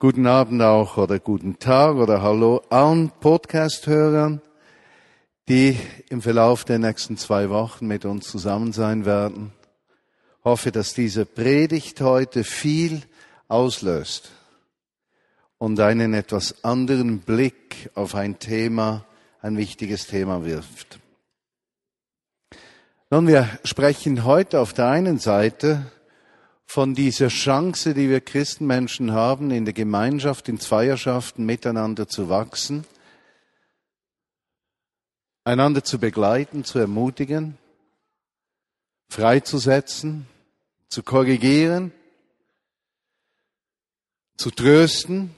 Guten Abend auch oder guten Tag oder Hallo allen Podcast-Hörern, die im Verlauf der nächsten zwei Wochen mit uns zusammen sein werden. Ich hoffe, dass diese Predigt heute viel auslöst und einen etwas anderen Blick auf ein Thema, ein wichtiges Thema wirft. Nun, wir sprechen heute auf der einen Seite von dieser Chance, die wir Christenmenschen haben, in der Gemeinschaft, in Zweierschaften miteinander zu wachsen, einander zu begleiten, zu ermutigen, freizusetzen, zu korrigieren, zu trösten,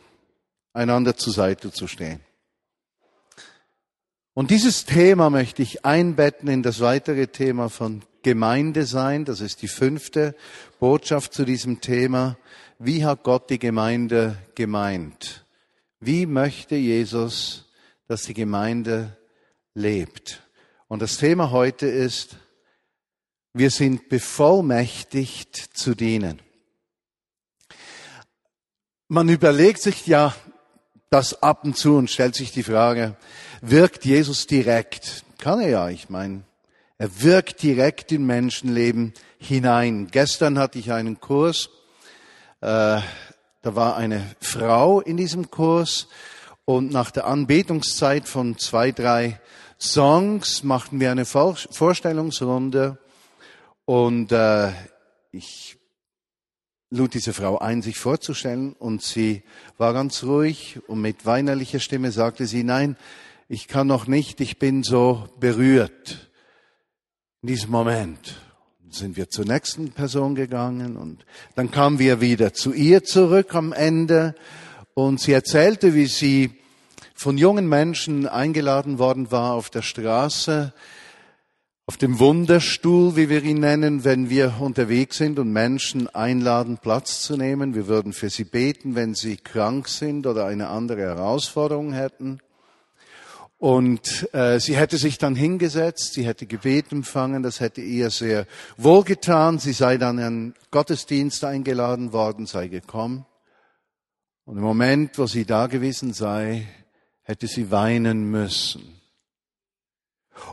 einander zur Seite zu stehen. Und dieses Thema möchte ich einbetten in das weitere Thema von Gemeinde sein. Das ist die fünfte Botschaft zu diesem Thema. Wie hat Gott die Gemeinde gemeint? Wie möchte Jesus, dass die Gemeinde lebt? Und das Thema heute ist, wir sind bevollmächtigt zu dienen. Man überlegt sich ja das ab und zu und stellt sich die Frage, wirkt Jesus direkt? Kann er ja, ich meine, er wirkt direkt in Menschenleben hinein. Gestern hatte ich einen Kurs, äh, da war eine Frau in diesem Kurs und nach der Anbetungszeit von zwei, drei Songs machten wir eine Vorstellungsrunde und äh, ich lud diese Frau ein, sich vorzustellen und sie war ganz ruhig und mit weinerlicher Stimme sagte sie, nein, ich kann noch nicht, ich bin so berührt. In diesem Moment sind wir zur nächsten Person gegangen und dann kamen wir wieder zu ihr zurück am Ende und sie erzählte, wie sie von jungen Menschen eingeladen worden war auf der Straße, auf dem Wunderstuhl, wie wir ihn nennen, wenn wir unterwegs sind und Menschen einladen, Platz zu nehmen. Wir würden für sie beten, wenn sie krank sind oder eine andere Herausforderung hätten. Und äh, sie hätte sich dann hingesetzt, sie hätte Gebet empfangen, das hätte ihr sehr wohlgetan. Sie sei dann in Gottesdienst eingeladen worden, sei gekommen. Und im Moment, wo sie da gewesen sei, hätte sie weinen müssen.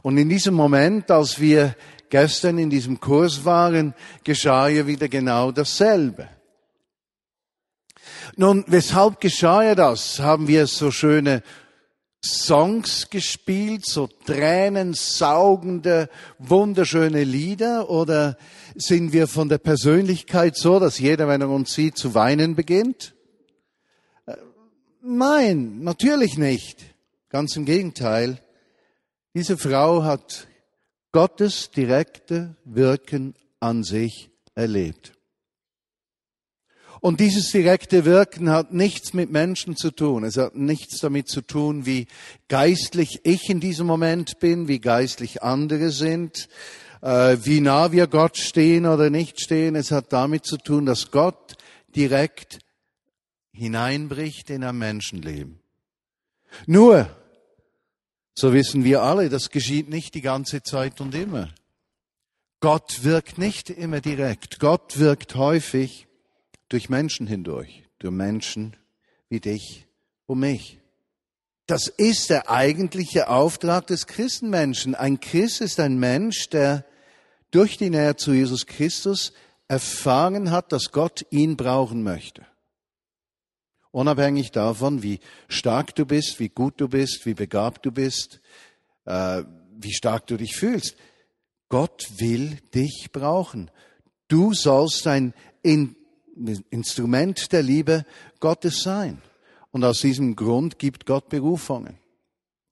Und in diesem Moment, als wir gestern in diesem Kurs waren, geschah ihr wieder genau dasselbe. Nun, weshalb geschah ihr das? Haben wir so schöne Songs gespielt, so tränensaugende, wunderschöne Lieder? Oder sind wir von der Persönlichkeit so, dass jeder, wenn er uns sieht, zu weinen beginnt? Äh, nein, natürlich nicht. Ganz im Gegenteil. Diese Frau hat Gottes direkte Wirken an sich erlebt. Und dieses direkte Wirken hat nichts mit Menschen zu tun. Es hat nichts damit zu tun, wie geistlich ich in diesem Moment bin, wie geistlich andere sind, äh, wie nah wir Gott stehen oder nicht stehen. Es hat damit zu tun, dass Gott direkt hineinbricht in ein Menschenleben. Nur, so wissen wir alle, das geschieht nicht die ganze Zeit und immer. Gott wirkt nicht immer direkt. Gott wirkt häufig durch Menschen hindurch, durch Menschen wie dich und mich. Das ist der eigentliche Auftrag des Christenmenschen. Ein Christ ist ein Mensch, der durch die Nähe zu Jesus Christus erfahren hat, dass Gott ihn brauchen möchte. Unabhängig davon, wie stark du bist, wie gut du bist, wie begabt du bist, äh, wie stark du dich fühlst. Gott will dich brauchen. Du sollst ein in Instrument der Liebe Gottes sein. Und aus diesem Grund gibt Gott Berufungen.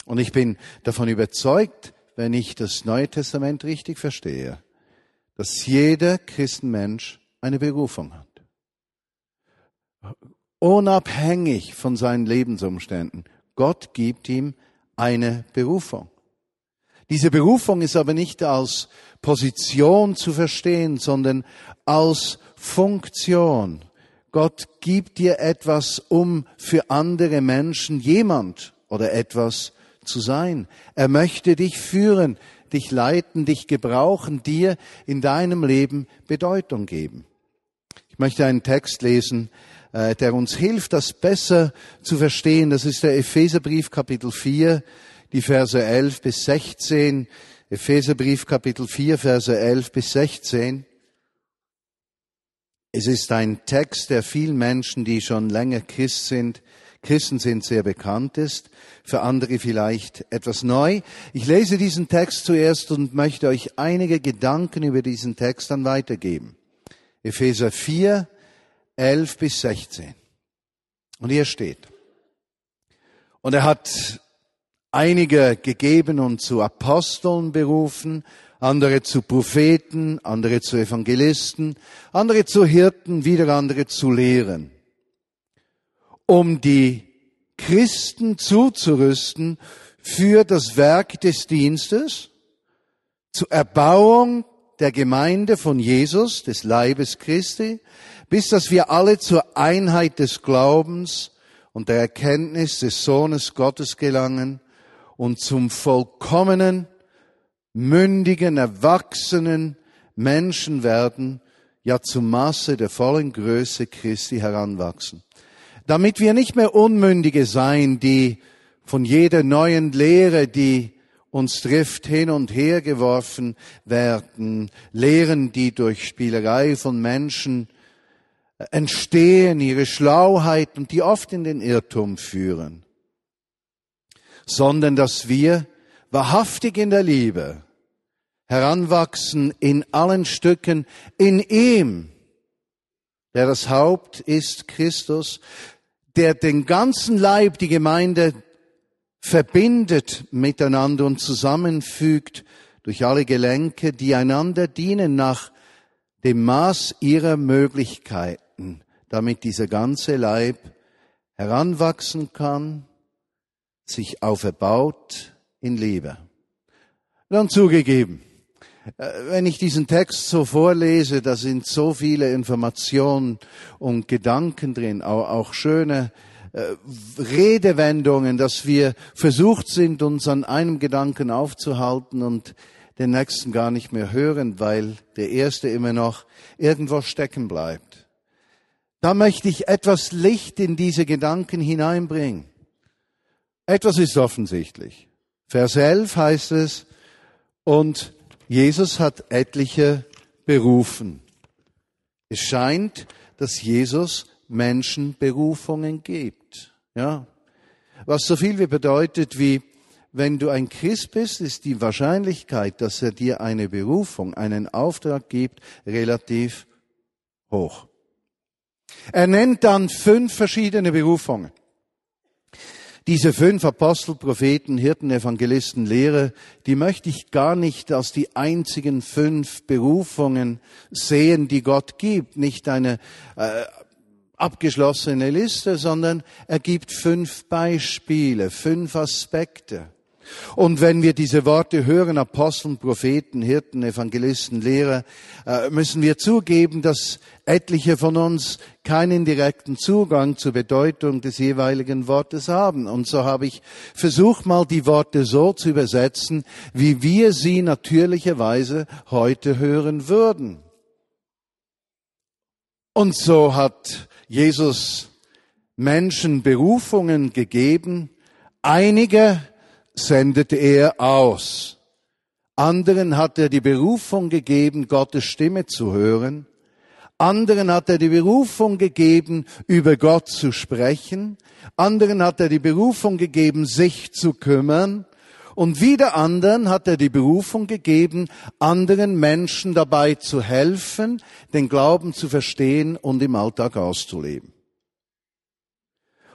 Und ich bin davon überzeugt, wenn ich das Neue Testament richtig verstehe, dass jeder Christenmensch eine Berufung hat. Unabhängig von seinen Lebensumständen. Gott gibt ihm eine Berufung. Diese Berufung ist aber nicht als Position zu verstehen, sondern als Funktion. Gott gibt dir etwas, um für andere Menschen jemand oder etwas zu sein. Er möchte dich führen, dich leiten, dich gebrauchen, dir in deinem Leben Bedeutung geben. Ich möchte einen Text lesen der uns hilft, das besser zu verstehen. Das ist der Epheserbrief Kapitel 4, die Verse 11 bis 16. Epheserbrief Kapitel 4, Verse 11 bis 16. Es ist ein Text, der vielen Menschen, die schon länger Christ sind, Christen sind, sehr bekannt ist, für andere vielleicht etwas neu. Ich lese diesen Text zuerst und möchte euch einige Gedanken über diesen Text dann weitergeben. Epheser 4, 11 bis 16. Und hier steht, und er hat einige gegeben und zu Aposteln berufen, andere zu Propheten, andere zu Evangelisten, andere zu Hirten, wieder andere zu Lehren, um die Christen zuzurüsten für das Werk des Dienstes, zur Erbauung der Gemeinde von Jesus, des Leibes Christi, bis dass wir alle zur Einheit des Glaubens und der Erkenntnis des Sohnes Gottes gelangen und zum vollkommenen mündigen, erwachsenen Menschen werden, ja zum Maße der vollen Größe Christi heranwachsen. Damit wir nicht mehr Unmündige sein, die von jeder neuen Lehre, die uns trifft, hin und her geworfen werden, Lehren, die durch Spielerei von Menschen entstehen, ihre Schlauheit und die oft in den Irrtum führen, sondern dass wir wahrhaftig in der Liebe, heranwachsen in allen Stücken in ihm, der das Haupt ist, Christus, der den ganzen Leib, die Gemeinde, verbindet miteinander und zusammenfügt durch alle Gelenke, die einander dienen nach dem Maß ihrer Möglichkeiten, damit dieser ganze Leib heranwachsen kann, sich auferbaut in Liebe. Dann zugegeben, äh, wenn ich diesen Text so vorlese, da sind so viele Informationen und Gedanken drin, auch, schöne äh, Redewendungen, dass wir versucht sind, uns an einem Gedanken aufzuhalten und den nächsten gar nicht mehr hören, weil der erste immer noch irgendwo stecken bleibt. Da möchte ich etwas Licht in diese Gedanken hineinbringen. Etwas ist offensichtlich. Vers 11 heißt es, und Jesus hat etliche berufen. Es scheint, dass Jesus Menschen Berufungen gibt. Ja. Was so viel wie bedeutet wie, wenn du ein Christ bist, ist die Wahrscheinlichkeit, dass er dir eine Berufung, einen Auftrag gibt, relativ hoch. Er nennt dann fünf verschiedene Berufungen. Diese fünf Apostel, Propheten, Hirten, Evangelisten, Lehrer, die möchte ich gar nicht als die einzigen fünf Berufungen sehen, die Gott gibt. Nicht eine äh, abgeschlossene Liste, sondern er gibt fünf Beispiele, fünf Aspekte. Und wenn wir diese Worte hören, Aposteln, Propheten, Hirten, Evangelisten, Lehrer, äh, müssen wir zugeben, dass etliche von uns keinen direkten Zugang zur Bedeutung des jeweiligen Wortes haben. Und so habe ich versucht, mal die Worte so zu übersetzen, wie wir sie natürlicherweise heute hören würden. Und so hat Jesus Menschen Berufungen gegeben, einige sendete er aus. Anderen hat er die Berufung gegeben, Gottes Stimme zu hören. Anderen hat er die Berufung gegeben, über Gott zu sprechen. Anderen hat er die Berufung gegeben, sich zu kümmern. Und wieder anderen hat er die Berufung gegeben, anderen Menschen dabei zu helfen, den Glauben zu verstehen und im Alltag auszuleben.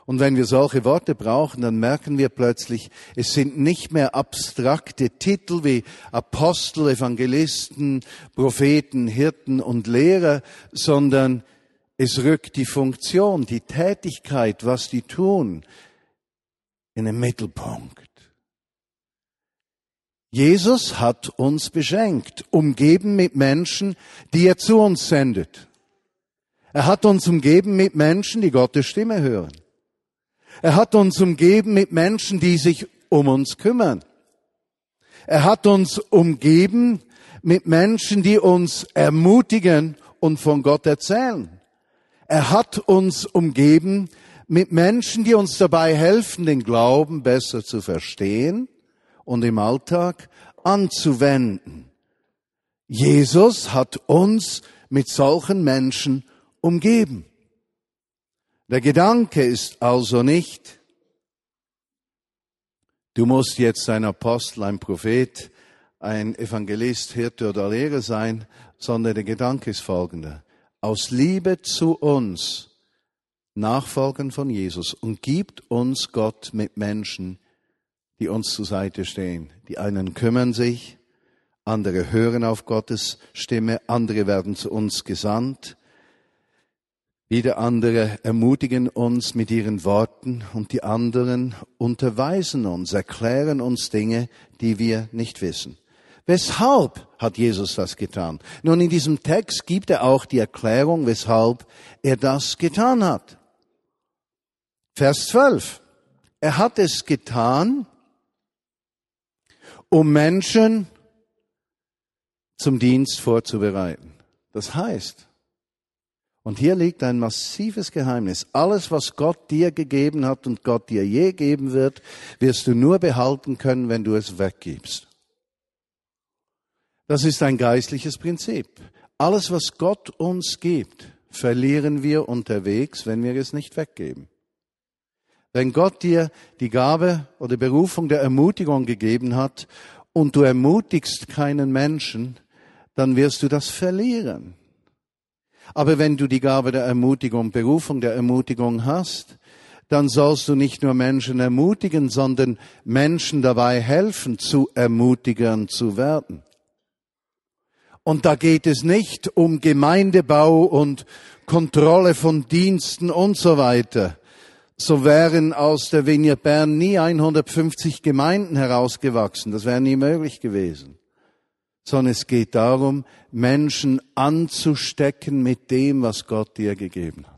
Und wenn wir solche Worte brauchen, dann merken wir plötzlich, es sind nicht mehr abstrakte Titel wie Apostel, Evangelisten, Propheten, Hirten und Lehrer, sondern es rückt die Funktion, die Tätigkeit, was die tun, in den Mittelpunkt. Jesus hat uns beschenkt, umgeben mit Menschen, die er zu uns sendet. Er hat uns umgeben mit Menschen, die Gottes Stimme hören. Er hat uns umgeben mit Menschen, die sich um uns kümmern. Er hat uns umgeben mit Menschen, die uns ermutigen und von Gott erzählen. Er hat uns umgeben mit Menschen, die uns dabei helfen, den Glauben besser zu verstehen und im Alltag anzuwenden. Jesus hat uns mit solchen Menschen umgeben. Der Gedanke ist also nicht, du musst jetzt ein Apostel, ein Prophet, ein Evangelist, Hirte oder Lehrer sein, sondern der Gedanke ist folgender. Aus Liebe zu uns nachfolgen von Jesus und gibt uns Gott mit Menschen, die uns zur Seite stehen. Die einen kümmern sich, andere hören auf Gottes Stimme, andere werden zu uns gesandt, wieder andere ermutigen uns mit ihren Worten und die anderen unterweisen uns, erklären uns Dinge, die wir nicht wissen. Weshalb hat Jesus das getan? Nun, in diesem Text gibt er auch die Erklärung, weshalb er das getan hat. Vers 12. Er hat es getan, um Menschen zum Dienst vorzubereiten. Das heißt, und hier liegt ein massives Geheimnis. Alles, was Gott dir gegeben hat und Gott dir je geben wird, wirst du nur behalten können, wenn du es weggibst. Das ist ein geistliches Prinzip. Alles, was Gott uns gibt, verlieren wir unterwegs, wenn wir es nicht weggeben. Wenn Gott dir die Gabe oder Berufung der Ermutigung gegeben hat und du ermutigst keinen Menschen, dann wirst du das verlieren. Aber wenn du die Gabe der Ermutigung, Berufung der Ermutigung hast, dann sollst du nicht nur Menschen ermutigen, sondern Menschen dabei helfen, zu Ermutigern zu werden. Und da geht es nicht um Gemeindebau und Kontrolle von Diensten und so weiter. So wären aus der Vignette Bern nie 150 Gemeinden herausgewachsen. Das wäre nie möglich gewesen sondern es geht darum, Menschen anzustecken mit dem, was Gott dir gegeben hat.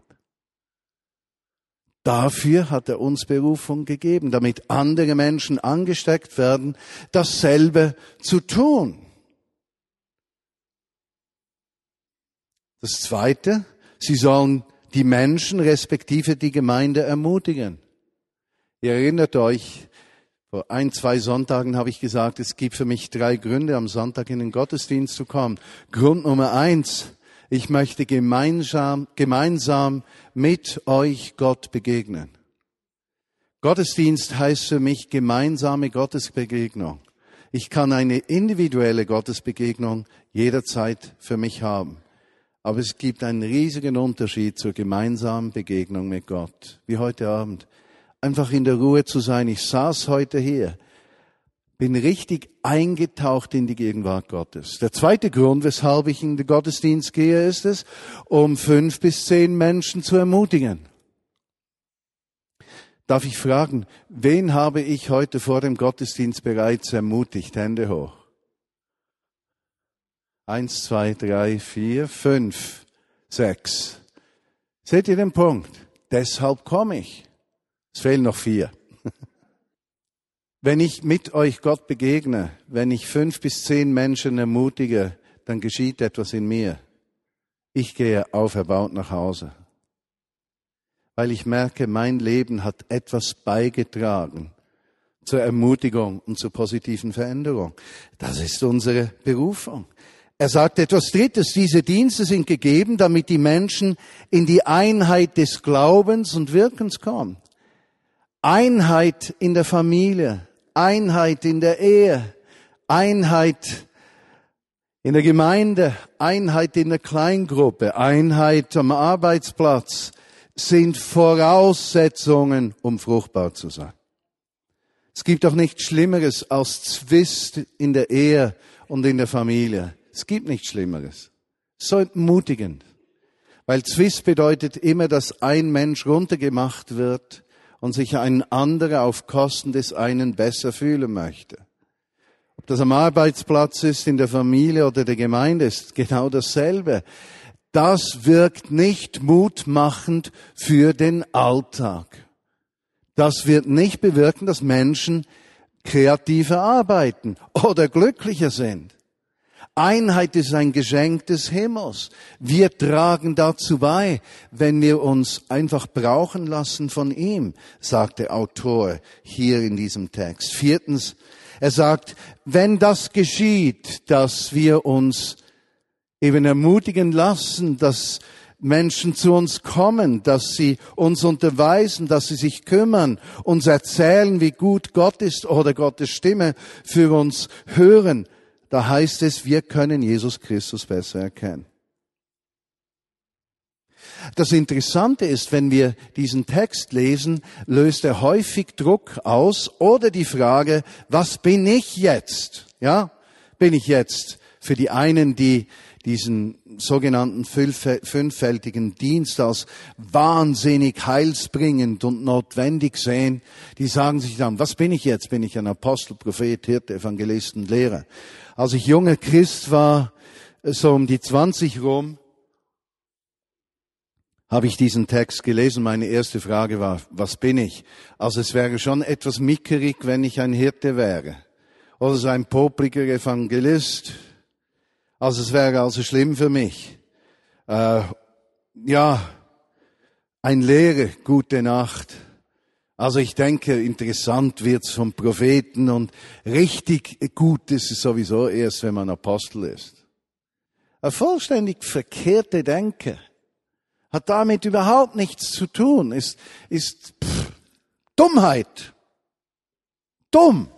Dafür hat er uns Berufung gegeben, damit andere Menschen angesteckt werden, dasselbe zu tun. Das Zweite, sie sollen die Menschen respektive die Gemeinde ermutigen. Ihr erinnert euch, vor ein, zwei Sonntagen habe ich gesagt, es gibt für mich drei Gründe, am Sonntag in den Gottesdienst zu kommen. Grund Nummer eins, ich möchte gemeinsam, gemeinsam mit euch Gott begegnen. Gottesdienst heißt für mich gemeinsame Gottesbegegnung. Ich kann eine individuelle Gottesbegegnung jederzeit für mich haben. Aber es gibt einen riesigen Unterschied zur gemeinsamen Begegnung mit Gott, wie heute Abend einfach in der Ruhe zu sein. Ich saß heute hier, bin richtig eingetaucht in die Gegenwart Gottes. Der zweite Grund, weshalb ich in den Gottesdienst gehe, ist es, um fünf bis zehn Menschen zu ermutigen. Darf ich fragen, wen habe ich heute vor dem Gottesdienst bereits ermutigt? Hände hoch. Eins, zwei, drei, vier, fünf, sechs. Seht ihr den Punkt? Deshalb komme ich. Es fehlen noch vier. Wenn ich mit euch Gott begegne, wenn ich fünf bis zehn Menschen ermutige, dann geschieht etwas in mir. Ich gehe auferbaut nach Hause, weil ich merke, mein Leben hat etwas beigetragen zur Ermutigung und zur positiven Veränderung. Das ist unsere Berufung. Er sagt etwas Drittes, diese Dienste sind gegeben, damit die Menschen in die Einheit des Glaubens und Wirkens kommen. Einheit in der Familie, Einheit in der Ehe, Einheit in der Gemeinde, Einheit in der Kleingruppe, Einheit am Arbeitsplatz sind Voraussetzungen, um fruchtbar zu sein. Es gibt auch nichts Schlimmeres als Zwist in der Ehe und in der Familie. Es gibt nichts Schlimmeres. So entmutigend. Weil Zwist bedeutet immer, dass ein Mensch runtergemacht wird und sich ein anderer auf Kosten des einen besser fühlen möchte. Ob das am Arbeitsplatz ist, in der Familie oder der Gemeinde ist genau dasselbe. Das wirkt nicht mutmachend für den Alltag. Das wird nicht bewirken, dass Menschen kreativer arbeiten oder glücklicher sind. Einheit ist ein Geschenk des Himmels. Wir tragen dazu bei, wenn wir uns einfach brauchen lassen von ihm, sagt der Autor hier in diesem Text. Viertens, er sagt, wenn das geschieht, dass wir uns eben ermutigen lassen, dass Menschen zu uns kommen, dass sie uns unterweisen, dass sie sich kümmern, uns erzählen, wie gut Gott ist oder Gottes Stimme für uns hören, da heißt es, wir können Jesus Christus besser erkennen. Das Interessante ist, wenn wir diesen Text lesen, löst er häufig Druck aus oder die Frage, was bin ich jetzt? Ja, bin ich jetzt für die einen, die diesen sogenannten fünffältigen Dienst als wahnsinnig heilsbringend und notwendig sehen, die sagen sich dann, was bin ich jetzt? Bin ich ein Apostel, Prophet, Hirte, Evangelist und Lehrer? Als ich junger Christ war, so um die 20 rum, habe ich diesen Text gelesen. Meine erste Frage war, was bin ich? Also es wäre schon etwas mickerig, wenn ich ein Hirte wäre. Oder so ein popliger Evangelist. Also es wäre also schlimm für mich. Äh, ja, ein Lehrer, gute Nacht. Also ich denke, interessant wird's vom Propheten und richtig gut ist es sowieso erst, wenn man Apostel ist. Eine vollständig verkehrte Denke hat damit überhaupt nichts zu tun, ist, ist pff, Dummheit. Dumm.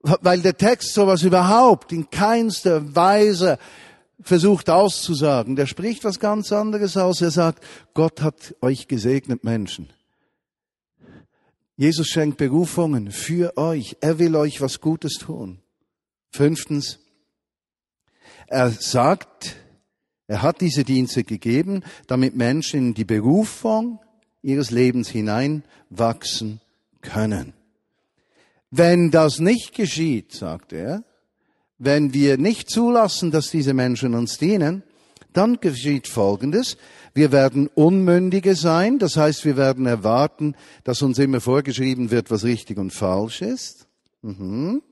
Weil der Text sowas überhaupt in keinster Weise versucht auszusagen. Der spricht was ganz anderes aus. Er sagt, Gott hat euch gesegnet, Menschen. Jesus schenkt Berufungen für euch. Er will euch was Gutes tun. Fünftens, er sagt, er hat diese Dienste gegeben, damit Menschen in die Berufung ihres Lebens hineinwachsen können. Wenn das nicht geschieht, sagt er, wenn wir nicht zulassen, dass diese Menschen uns dienen, dann geschieht Folgendes. Wir werden Unmündige sein, das heißt, wir werden erwarten, dass uns immer vorgeschrieben wird, was richtig und falsch ist. Mhm.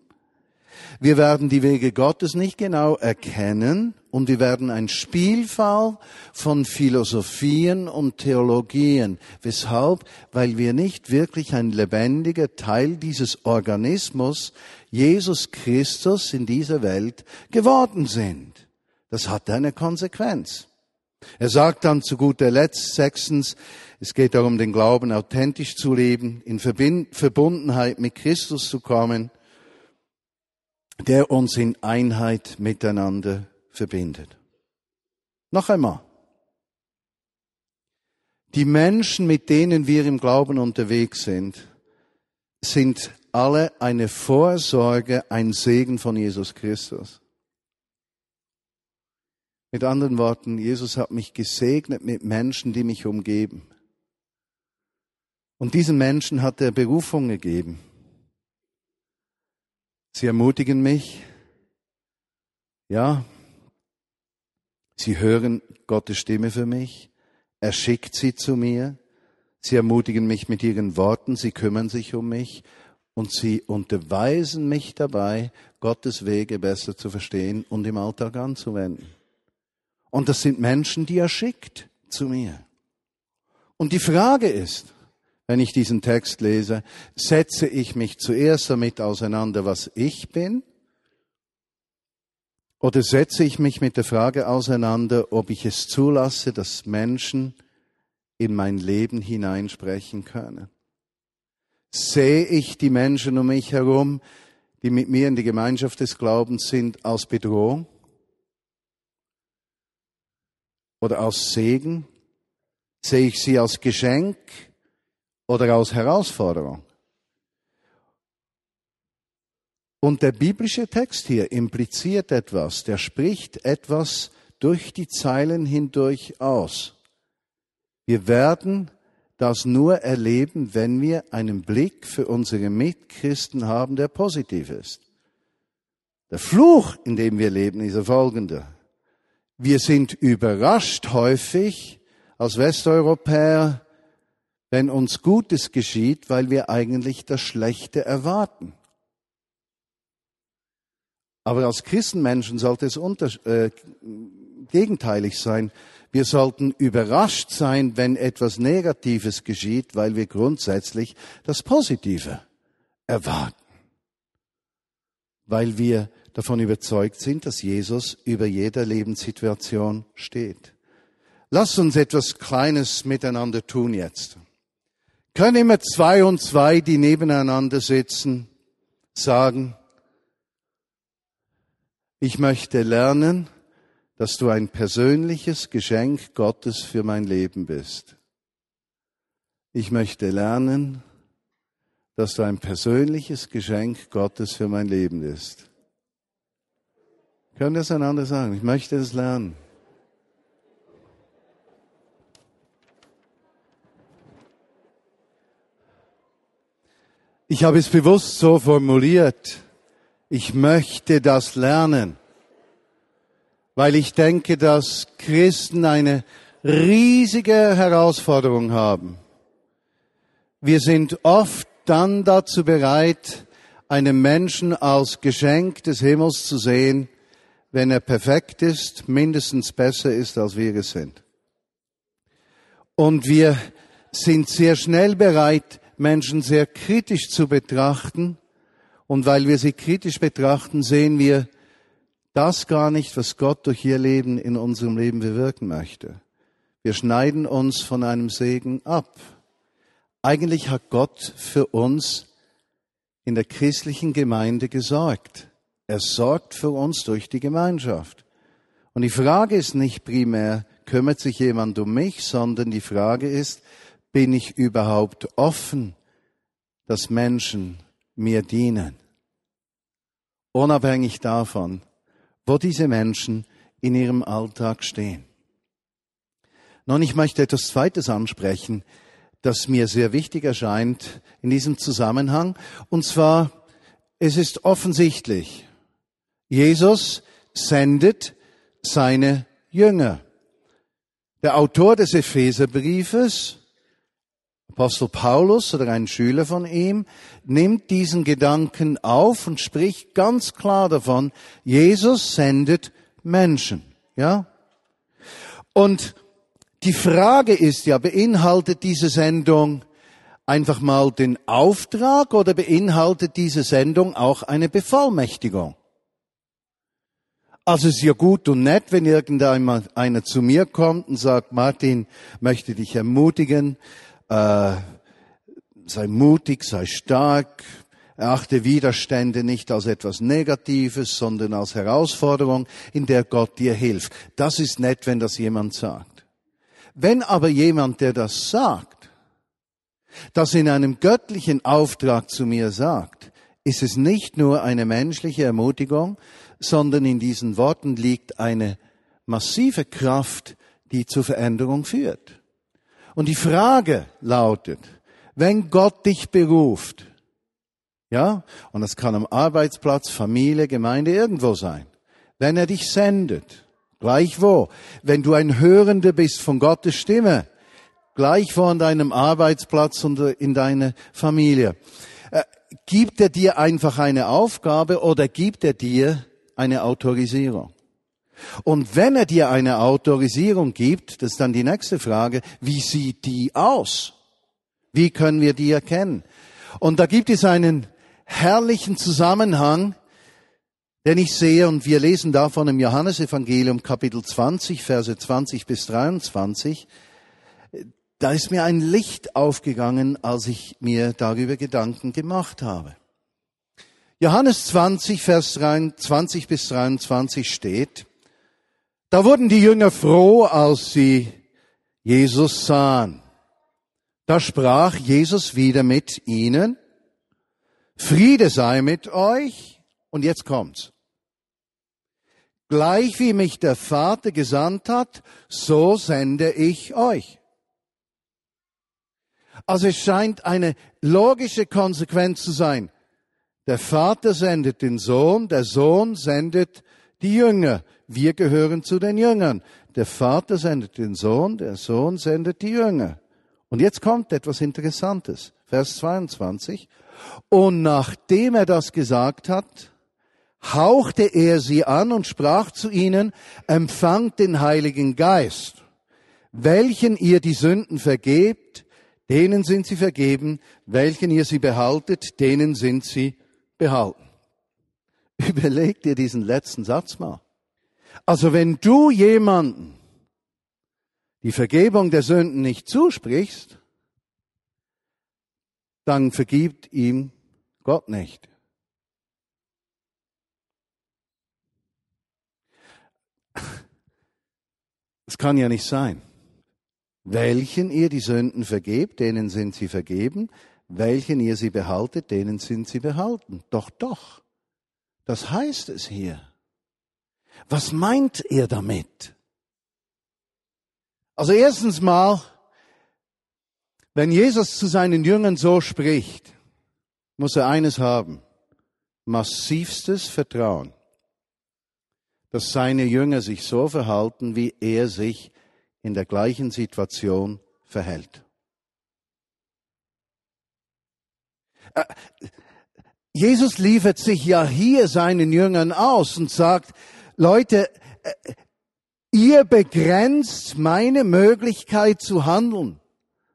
Wir werden die Wege Gottes nicht genau erkennen und wir werden ein Spielfall von Philosophien und Theologien. Weshalb? Weil wir nicht wirklich ein lebendiger Teil dieses Organismus, Jesus Christus in dieser Welt geworden sind. Das hat eine Konsequenz. Er sagt dann zu guter Letzt, sechstens, es geht darum, den Glauben authentisch zu leben, in Verbundenheit mit Christus zu kommen, der uns in Einheit miteinander verbindet. Noch einmal. Die Menschen, mit denen wir im Glauben unterwegs sind, sind alle eine Vorsorge, ein Segen von Jesus Christus. Mit anderen Worten, Jesus hat mich gesegnet mit Menschen, die mich umgeben. Und diesen Menschen hat er Berufung gegeben. Sie ermutigen mich. Ja, sie hören Gottes Stimme für mich. Er schickt sie zu mir. Sie ermutigen mich mit ihren Worten. Sie kümmern sich um mich. Und sie unterweisen mich dabei, Gottes Wege besser zu verstehen und im Alltag anzuwenden. Und das sind Menschen, die er schickt zu mir. Und die Frage ist, wenn ich diesen Text lese, setze ich mich zuerst damit auseinander, was ich bin? Oder setze ich mich mit der Frage auseinander, ob ich es zulasse, dass Menschen in mein Leben hineinsprechen können? Sehe ich die Menschen um mich herum, die mit mir in die Gemeinschaft des Glaubens sind, als Bedrohung? Oder als Segen? Sehe ich sie als Geschenk oder als Herausforderung? Und der biblische Text hier impliziert etwas, der spricht etwas durch die Zeilen hindurch aus. Wir werden das nur erleben, wenn wir einen Blick für unsere Mitchristen haben, der positiv ist. Der Fluch, in dem wir leben, ist der folgende. Wir sind überrascht häufig als Westeuropäer, wenn uns Gutes geschieht, weil wir eigentlich das Schlechte erwarten. Aber als Christenmenschen sollte es unter, äh, gegenteilig sein. Wir sollten überrascht sein, wenn etwas Negatives geschieht, weil wir grundsätzlich das Positive erwarten. Weil wir davon überzeugt sind, dass Jesus über jeder Lebenssituation steht. Lass uns etwas Kleines miteinander tun jetzt. Können immer zwei und zwei, die nebeneinander sitzen, sagen, ich möchte lernen, dass du ein persönliches Geschenk Gottes für mein Leben bist. Ich möchte lernen, dass du ein persönliches Geschenk Gottes für mein Leben bist. Können wir das einander sagen? Ich möchte es lernen. Ich habe es bewusst so formuliert, ich möchte das lernen, weil ich denke, dass Christen eine riesige Herausforderung haben. Wir sind oft dann dazu bereit, einen Menschen als Geschenk des Himmels zu sehen, wenn er perfekt ist, mindestens besser ist, als wir es sind. Und wir sind sehr schnell bereit, Menschen sehr kritisch zu betrachten, und weil wir sie kritisch betrachten, sehen wir das gar nicht, was Gott durch ihr Leben in unserem Leben bewirken möchte. Wir schneiden uns von einem Segen ab. Eigentlich hat Gott für uns in der christlichen Gemeinde gesorgt. Er sorgt für uns durch die Gemeinschaft. Und die Frage ist nicht primär, kümmert sich jemand um mich, sondern die Frage ist, bin ich überhaupt offen, dass Menschen mir dienen. Unabhängig davon, wo diese Menschen in ihrem Alltag stehen. Nun, ich möchte etwas Zweites ansprechen, das mir sehr wichtig erscheint in diesem Zusammenhang. Und zwar, es ist offensichtlich, Jesus sendet seine Jünger. Der Autor des Epheserbriefes Apostel Paulus oder ein Schüler von ihm nimmt diesen Gedanken auf und spricht ganz klar davon, Jesus sendet Menschen, ja? Und die Frage ist ja, beinhaltet diese Sendung einfach mal den Auftrag oder beinhaltet diese Sendung auch eine Bevollmächtigung? Also es ist ja gut und nett, wenn irgendeiner zu mir kommt und sagt, Martin, möchte dich ermutigen, äh, sei mutig, sei stark, erachte Widerstände nicht als etwas Negatives, sondern als Herausforderung, in der Gott dir hilft. Das ist nett, wenn das jemand sagt. Wenn aber jemand, der das sagt, das in einem göttlichen Auftrag zu mir sagt, ist es nicht nur eine menschliche Ermutigung, sondern in diesen Worten liegt eine massive Kraft, die zur Veränderung führt. Und die Frage lautet, wenn Gott dich beruft, ja, und das kann am Arbeitsplatz, Familie, Gemeinde irgendwo sein, wenn er dich sendet, gleichwo, wenn du ein Hörender bist von Gottes Stimme, gleichwo an deinem Arbeitsplatz und in deiner Familie, äh, gibt er dir einfach eine Aufgabe oder gibt er dir eine Autorisierung? Und wenn er dir eine Autorisierung gibt, das ist dann die nächste Frage, wie sieht die aus? Wie können wir die erkennen? Und da gibt es einen herrlichen Zusammenhang, den ich sehe, und wir lesen davon im Johannesevangelium Kapitel 20, Verse 20 bis 23. Da ist mir ein Licht aufgegangen, als ich mir darüber Gedanken gemacht habe. Johannes 20, Vers 20 bis 23 steht, da wurden die Jünger froh, als sie Jesus sahen. Da sprach Jesus wieder mit ihnen, Friede sei mit euch. Und jetzt kommt's. Gleich wie mich der Vater gesandt hat, so sende ich euch. Also es scheint eine logische Konsequenz zu sein. Der Vater sendet den Sohn, der Sohn sendet die Jünger. Wir gehören zu den Jüngern. Der Vater sendet den Sohn, der Sohn sendet die Jünger. Und jetzt kommt etwas Interessantes. Vers 22. Und nachdem er das gesagt hat, hauchte er sie an und sprach zu ihnen, empfangt den Heiligen Geist. Welchen ihr die Sünden vergebt, denen sind sie vergeben, welchen ihr sie behaltet, denen sind sie behalten. Überleg dir diesen letzten Satz mal. Also wenn du jemanden die Vergebung der Sünden nicht zusprichst, dann vergibt ihm Gott nicht. Es kann ja nicht sein. Welchen ihr die Sünden vergebt, denen sind sie vergeben. Welchen ihr sie behaltet, denen sind sie behalten. Doch, doch. Das heißt es hier. Was meint er damit? Also erstens mal, wenn Jesus zu seinen Jüngern so spricht, muss er eines haben. Massivstes Vertrauen, dass seine Jünger sich so verhalten, wie er sich in der gleichen Situation verhält. Äh, Jesus liefert sich ja hier seinen Jüngern aus und sagt, Leute, äh, ihr begrenzt meine Möglichkeit zu handeln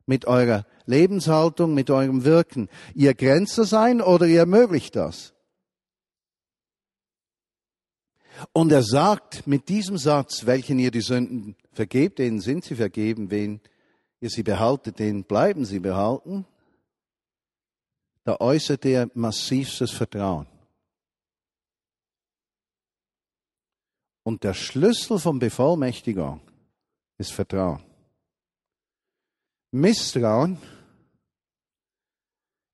mit eurer Lebenshaltung, mit eurem Wirken. Ihr grenzt das ein oder ihr ermöglicht das. Und er sagt mit diesem Satz, welchen ihr die Sünden vergebt, denen sind sie vergeben, wen ihr sie behaltet, denen bleiben sie behalten da äußert er massivstes Vertrauen. Und der Schlüssel von Bevollmächtigung ist Vertrauen. Misstrauen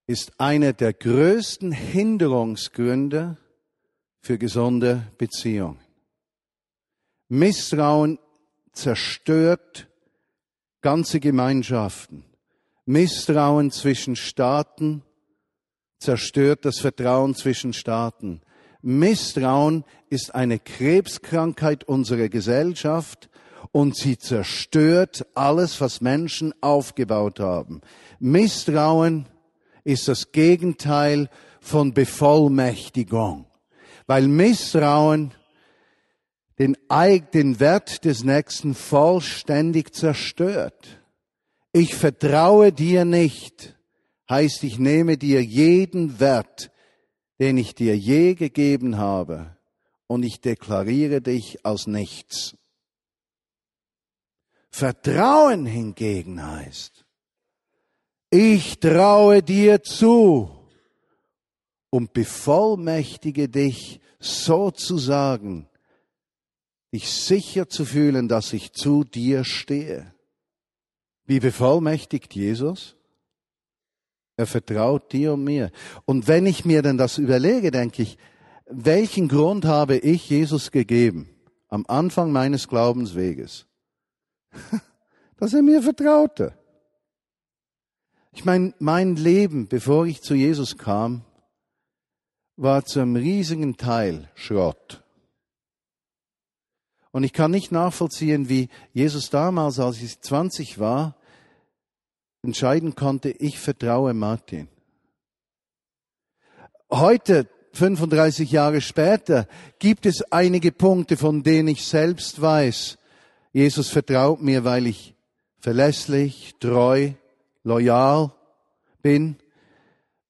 ist einer der größten Hinderungsgründe für gesunde Beziehungen. Misstrauen zerstört ganze Gemeinschaften. Misstrauen zwischen Staaten zerstört das Vertrauen zwischen Staaten. Misstrauen ist eine Krebskrankheit unserer Gesellschaft und sie zerstört alles, was Menschen aufgebaut haben. Misstrauen ist das Gegenteil von Bevollmächtigung, weil Misstrauen den, den Wert des Nächsten vollständig zerstört. Ich vertraue dir nicht heißt, ich nehme dir jeden Wert, den ich dir je gegeben habe, und ich deklariere dich aus nichts. Vertrauen hingegen heißt, ich traue dir zu und bevollmächtige dich sozusagen, dich sicher zu fühlen, dass ich zu dir stehe. Wie bevollmächtigt Jesus? Er vertraut dir und mir. Und wenn ich mir denn das überlege, denke ich, welchen Grund habe ich Jesus gegeben am Anfang meines Glaubensweges? Dass er mir vertraute. Ich meine, mein Leben, bevor ich zu Jesus kam, war zum riesigen Teil Schrott. Und ich kann nicht nachvollziehen, wie Jesus damals, als ich 20 war, entscheiden konnte, ich vertraue Martin. Heute, 35 Jahre später, gibt es einige Punkte, von denen ich selbst weiß, Jesus vertraut mir, weil ich verlässlich, treu, loyal bin,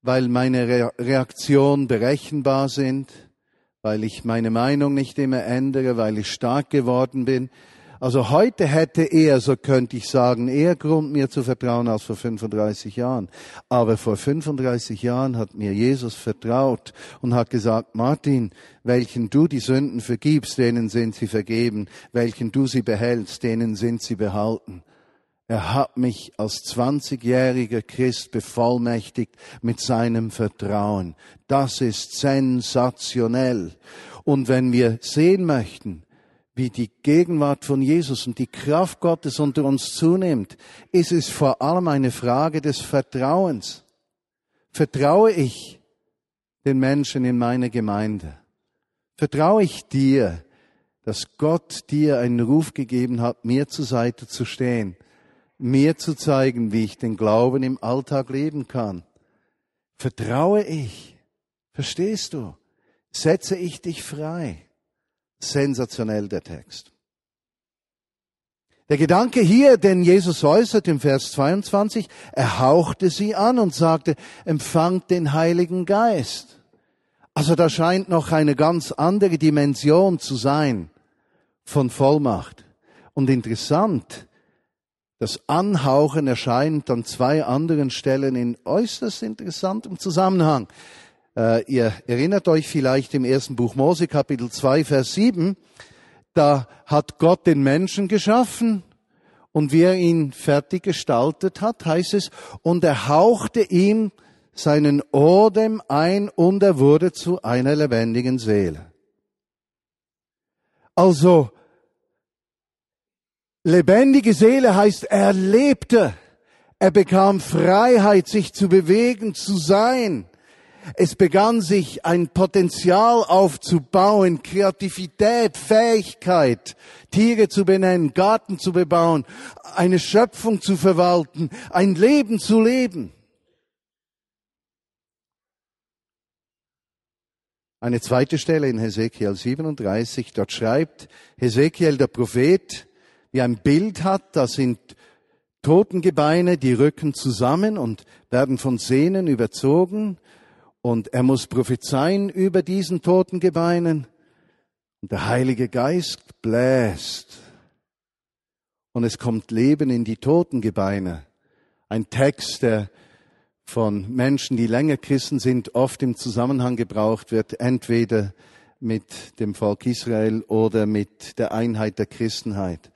weil meine Reaktionen berechenbar sind, weil ich meine Meinung nicht immer ändere, weil ich stark geworden bin. Also heute hätte er, so könnte ich sagen, eher Grund, mir zu vertrauen als vor 35 Jahren. Aber vor 35 Jahren hat mir Jesus vertraut und hat gesagt, Martin, welchen du die Sünden vergibst, denen sind sie vergeben. Welchen du sie behältst, denen sind sie behalten. Er hat mich als 20-jähriger Christ bevollmächtigt mit seinem Vertrauen. Das ist sensationell. Und wenn wir sehen möchten, wie die Gegenwart von Jesus und die Kraft Gottes unter uns zunimmt, ist es vor allem eine Frage des Vertrauens. Vertraue ich den Menschen in meiner Gemeinde? Vertraue ich dir, dass Gott dir einen Ruf gegeben hat, mir zur Seite zu stehen, mir zu zeigen, wie ich den Glauben im Alltag leben kann? Vertraue ich? Verstehst du? setze ich dich frei. Sensationell der Text. Der Gedanke hier, den Jesus äußert im Vers 22, er hauchte sie an und sagte, empfangt den Heiligen Geist. Also da scheint noch eine ganz andere Dimension zu sein von Vollmacht. Und interessant, das Anhauchen erscheint an zwei anderen Stellen in äußerst interessantem Zusammenhang. Äh, ihr erinnert euch vielleicht im ersten Buch Mose, Kapitel 2, Vers 7, da hat Gott den Menschen geschaffen und wie er ihn fertig gestaltet hat, heißt es, und er hauchte ihm seinen Odem ein und er wurde zu einer lebendigen Seele. Also, lebendige Seele heißt, er lebte, er bekam Freiheit, sich zu bewegen, zu sein. Es begann sich ein Potenzial aufzubauen, Kreativität, Fähigkeit, Tiere zu benennen, Garten zu bebauen, eine Schöpfung zu verwalten, ein Leben zu leben. Eine zweite Stelle in Hesekiel 37, dort schreibt Hesekiel der Prophet, wie ein Bild hat, da sind Totengebeine, die rücken zusammen und werden von Sehnen überzogen und er muss prophezeien über diesen toten Gebeinen. Und der Heilige Geist bläst. Und es kommt Leben in die toten Gebeine. Ein Text, der von Menschen, die länger Christen sind, oft im Zusammenhang gebraucht wird, entweder mit dem Volk Israel oder mit der Einheit der Christenheit.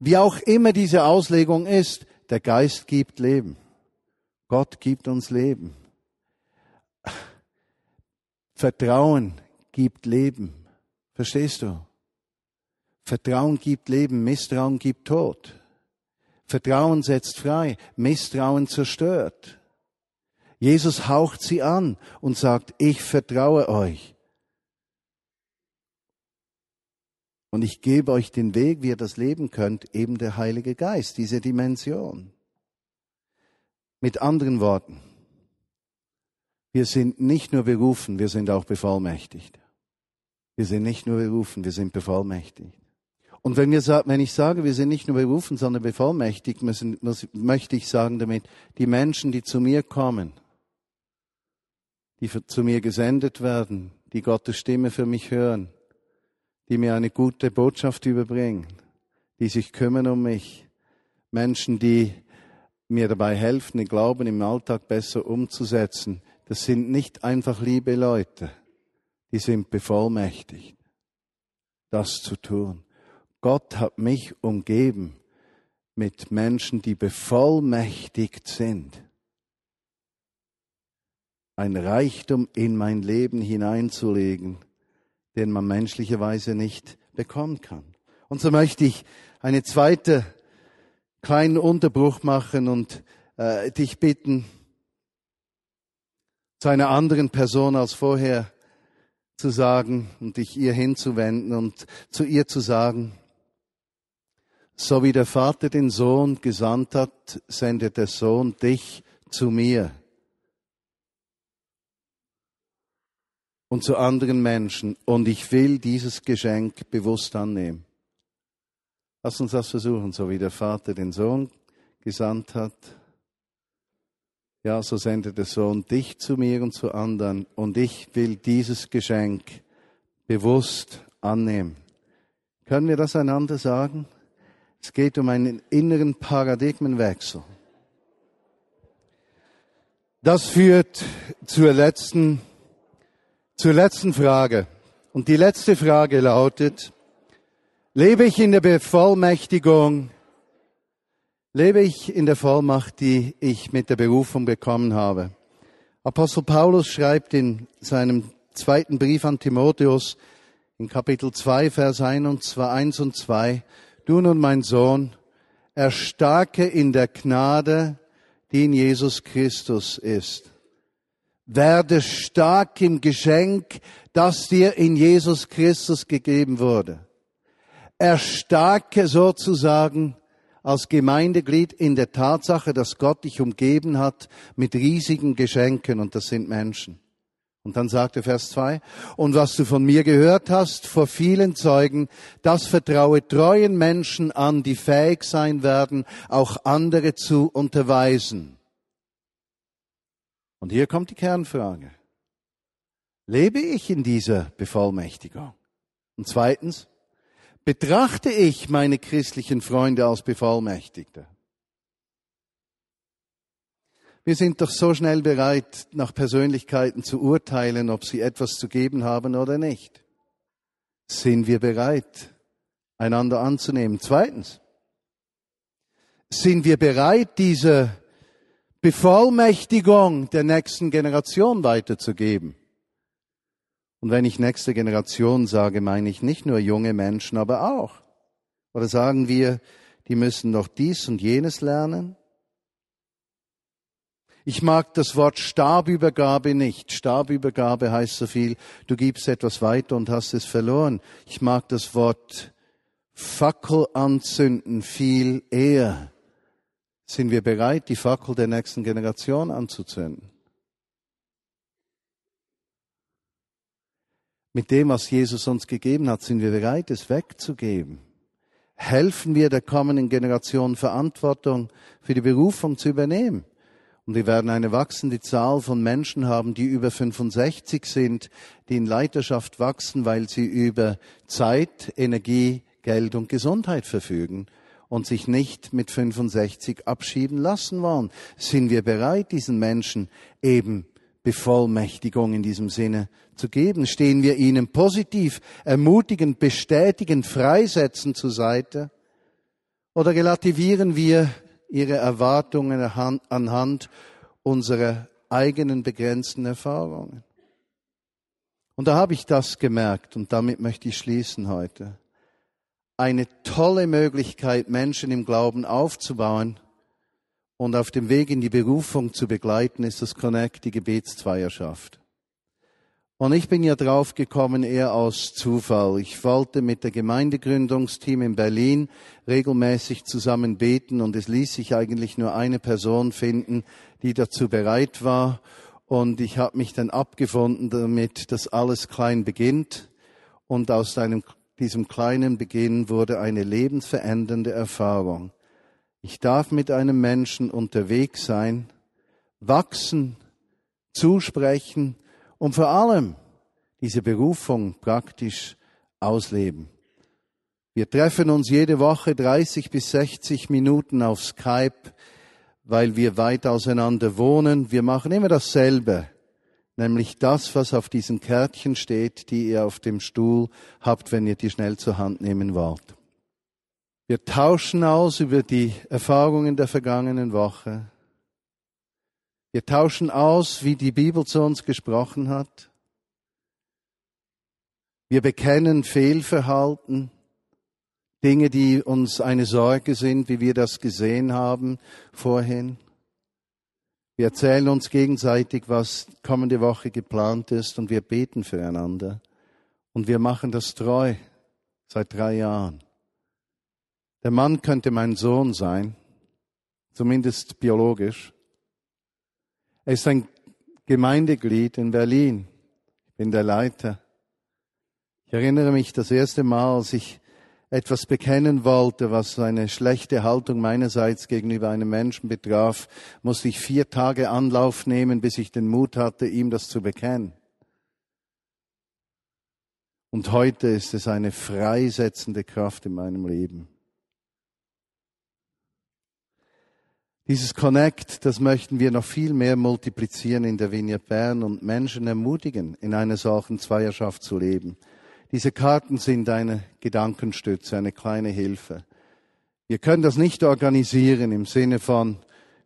Wie auch immer diese Auslegung ist, der Geist gibt Leben. Gott gibt uns Leben. Vertrauen gibt Leben. Verstehst du? Vertrauen gibt Leben, Misstrauen gibt Tod. Vertrauen setzt frei, Misstrauen zerstört. Jesus haucht sie an und sagt, ich vertraue euch. Und ich gebe euch den Weg, wie ihr das leben könnt, eben der Heilige Geist, diese Dimension. Mit anderen Worten, wir sind nicht nur berufen, wir sind auch bevollmächtigt. Wir sind nicht nur berufen, wir sind bevollmächtigt. Und wenn, wir, wenn ich sage, wir sind nicht nur berufen, sondern bevollmächtigt, müssen, möchte ich sagen damit, die Menschen, die zu mir kommen, die zu mir gesendet werden, die Gottes Stimme für mich hören, die mir eine gute Botschaft überbringen, die sich kümmern um mich, Menschen, die mir dabei helfen, den Glauben im Alltag besser umzusetzen, das sind nicht einfach liebe Leute, die sind bevollmächtigt, das zu tun. Gott hat mich umgeben mit Menschen, die bevollmächtigt sind, ein Reichtum in mein Leben hineinzulegen, den man menschlicherweise nicht bekommen kann. Und so möchte ich eine zweite kleinen Unterbruch machen und äh, dich bitten, zu einer anderen Person als vorher zu sagen und dich ihr hinzuwenden und zu ihr zu sagen, so wie der Vater den Sohn gesandt hat, sendet der Sohn dich zu mir und zu anderen Menschen und ich will dieses Geschenk bewusst annehmen. Lass uns das versuchen, so wie der Vater den Sohn gesandt hat, ja, so sendet der Sohn dich zu mir und zu anderen und ich will dieses Geschenk bewusst annehmen. Können wir das einander sagen? Es geht um einen inneren Paradigmenwechsel. Das führt zur letzten, zur letzten Frage. Und die letzte Frage lautet, lebe ich in der Bevollmächtigung lebe ich in der Vollmacht, die ich mit der Berufung bekommen habe. Apostel Paulus schreibt in seinem zweiten Brief an Timotheus in Kapitel 2, Vers 1 und 2, du nun mein Sohn, erstarke in der Gnade, die in Jesus Christus ist. Werde stark im Geschenk, das dir in Jesus Christus gegeben wurde. Erstarke sozusagen als Gemeindeglied in der Tatsache, dass Gott dich umgeben hat mit riesigen Geschenken und das sind Menschen. Und dann sagte Vers 2, und was du von mir gehört hast vor vielen Zeugen, das vertraue treuen Menschen an, die fähig sein werden, auch andere zu unterweisen. Und hier kommt die Kernfrage. Lebe ich in dieser Bevollmächtigung? Und zweitens, betrachte ich meine christlichen Freunde als Bevollmächtigte? Wir sind doch so schnell bereit, nach Persönlichkeiten zu urteilen, ob sie etwas zu geben haben oder nicht. Sind wir bereit, einander anzunehmen? Zweitens, sind wir bereit, diese Bevollmächtigung der nächsten Generation weiterzugeben? Und wenn ich nächste Generation sage, meine ich nicht nur junge Menschen, aber auch. Oder sagen wir, die müssen noch dies und jenes lernen? Ich mag das Wort Stabübergabe nicht. Stabübergabe heißt so viel, du gibst etwas weiter und hast es verloren. Ich mag das Wort Fackel anzünden viel eher. Sind wir bereit, die Fackel der nächsten Generation anzuzünden? Mit dem, was Jesus uns gegeben hat, sind wir bereit, es wegzugeben. Helfen wir der kommenden Generation Verantwortung für die Berufung zu übernehmen. Und wir werden eine wachsende Zahl von Menschen haben, die über 65 sind, die in Leiterschaft wachsen, weil sie über Zeit, Energie, Geld und Gesundheit verfügen und sich nicht mit 65 abschieben lassen wollen. Sind wir bereit, diesen Menschen eben Bevollmächtigung in diesem Sinne zu geben? Stehen wir ihnen positiv, ermutigend, bestätigend, freisetzen zur Seite? Oder relativieren wir ihre Erwartungen anhand unserer eigenen begrenzten Erfahrungen. Und da habe ich das gemerkt und damit möchte ich schließen heute. Eine tolle Möglichkeit, Menschen im Glauben aufzubauen und auf dem Weg in die Berufung zu begleiten, ist das Connect, die Gebetszweierschaft. Und ich bin ja drauf gekommen eher aus Zufall. Ich wollte mit der Gemeindegründungsteam in Berlin regelmäßig zusammen beten und es ließ sich eigentlich nur eine Person finden, die dazu bereit war. Und ich habe mich dann abgefunden damit, dass alles klein beginnt. Und aus einem, diesem kleinen Beginn wurde eine lebensverändernde Erfahrung. Ich darf mit einem Menschen unterwegs sein, wachsen, zusprechen, und vor allem diese Berufung praktisch ausleben. Wir treffen uns jede Woche 30 bis 60 Minuten auf Skype, weil wir weit auseinander wohnen. Wir machen immer dasselbe, nämlich das, was auf diesen Kärtchen steht, die ihr auf dem Stuhl habt, wenn ihr die schnell zur Hand nehmen wollt. Wir tauschen aus über die Erfahrungen der vergangenen Woche. Wir tauschen aus, wie die Bibel zu uns gesprochen hat. Wir bekennen Fehlverhalten, Dinge, die uns eine Sorge sind, wie wir das gesehen haben vorhin. Wir erzählen uns gegenseitig, was kommende Woche geplant ist und wir beten füreinander. Und wir machen das treu seit drei Jahren. Der Mann könnte mein Sohn sein, zumindest biologisch. Er ist ein Gemeindeglied in Berlin. Ich bin der Leiter. Ich erinnere mich das erste Mal, als ich etwas bekennen wollte, was eine schlechte Haltung meinerseits gegenüber einem Menschen betraf, musste ich vier Tage Anlauf nehmen, bis ich den Mut hatte, ihm das zu bekennen. Und heute ist es eine freisetzende Kraft in meinem Leben. Dieses Connect, das möchten wir noch viel mehr multiplizieren in der Vignette Bern und Menschen ermutigen, in einer solchen Zweierschaft zu leben. Diese Karten sind eine Gedankenstütze, eine kleine Hilfe. Wir können das nicht organisieren im Sinne von,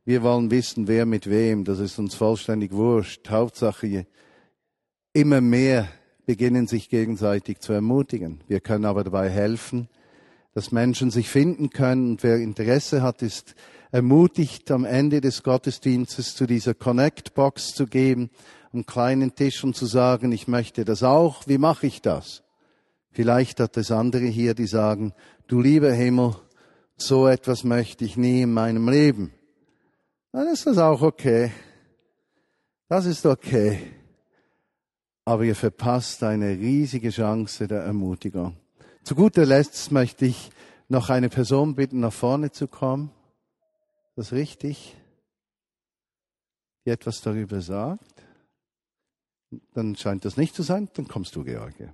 wir wollen wissen, wer mit wem, das ist uns vollständig wurscht. Hauptsache, immer mehr beginnen sich gegenseitig zu ermutigen. Wir können aber dabei helfen, dass Menschen sich finden können und wer Interesse hat, ist ermutigt, am Ende des Gottesdienstes zu dieser Connect-Box zu gehen, am kleinen Tisch und zu sagen, ich möchte das auch, wie mache ich das? Vielleicht hat es andere hier, die sagen, du lieber Himmel, so etwas möchte ich nie in meinem Leben. Dann ist das auch okay. Das ist okay. aber ihr verpasst eine riesige Chance der Ermutigung. Zu guter Letzt möchte ich noch eine Person bitten, nach vorne zu kommen. Ist das richtig? Die etwas darüber sagt? Dann scheint das nicht zu sein, dann kommst du, George.